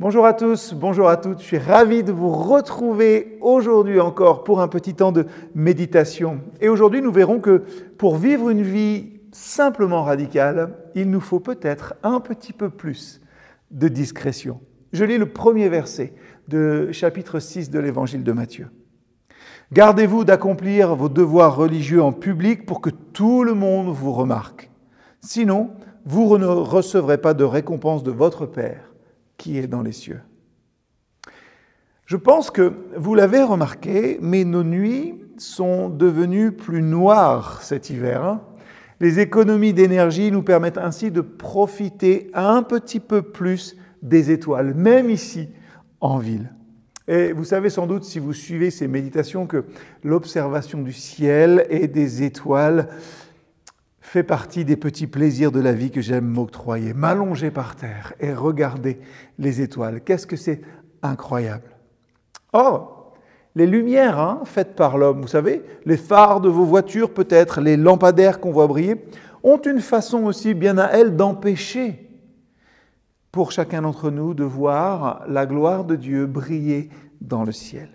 Bonjour à tous, bonjour à toutes. Je suis ravi de vous retrouver aujourd'hui encore pour un petit temps de méditation. Et aujourd'hui, nous verrons que pour vivre une vie simplement radicale, il nous faut peut-être un petit peu plus de discrétion. Je lis le premier verset de chapitre 6 de l'évangile de Matthieu. Gardez-vous d'accomplir vos devoirs religieux en public pour que tout le monde vous remarque. Sinon, vous ne recevrez pas de récompense de votre Père qui est dans les cieux. Je pense que vous l'avez remarqué, mais nos nuits sont devenues plus noires cet hiver. Les économies d'énergie nous permettent ainsi de profiter un petit peu plus des étoiles, même ici en ville. Et vous savez sans doute, si vous suivez ces méditations, que l'observation du ciel et des étoiles fait partie des petits plaisirs de la vie que j'aime m'octroyer. M'allonger par terre et regarder les étoiles. Qu'est-ce que c'est incroyable. Or, les lumières hein, faites par l'homme, vous savez, les phares de vos voitures peut-être, les lampadaires qu'on voit briller, ont une façon aussi bien à elles d'empêcher pour chacun d'entre nous de voir la gloire de Dieu briller dans le ciel.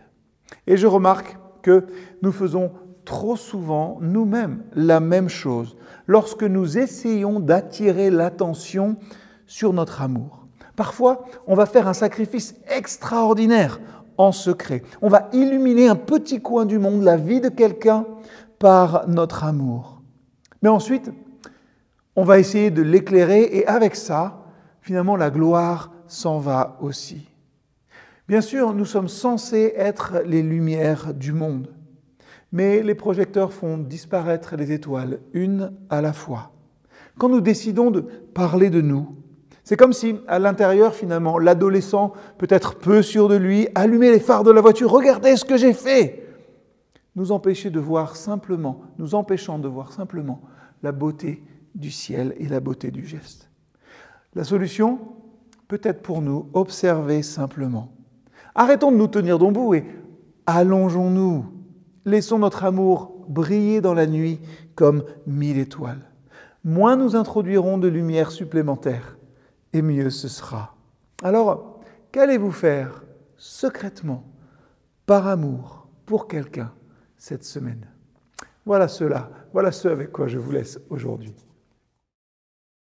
Et je remarque que nous faisons trop souvent nous-mêmes la même chose lorsque nous essayons d'attirer l'attention sur notre amour. Parfois, on va faire un sacrifice extraordinaire en secret. On va illuminer un petit coin du monde, la vie de quelqu'un, par notre amour. Mais ensuite, on va essayer de l'éclairer et avec ça, finalement, la gloire s'en va aussi. Bien sûr, nous sommes censés être les lumières du monde mais les projecteurs font disparaître les étoiles, une à la fois. Quand nous décidons de parler de nous, c'est comme si, à l'intérieur, finalement, l'adolescent, peut-être peu sûr de lui, allumait les phares de la voiture, regardez ce que j'ai fait, nous empêchait de voir simplement, nous empêchant de voir simplement la beauté du ciel et la beauté du geste. La solution, peut-être pour nous, observer simplement. Arrêtons de nous tenir d'embout et allongeons-nous Laissons notre amour briller dans la nuit comme mille étoiles. Moins nous introduirons de lumière supplémentaire, et mieux ce sera. Alors, qu'allez-vous faire secrètement, par amour, pour quelqu'un cette semaine? Voilà cela, voilà ce avec quoi je vous laisse aujourd'hui.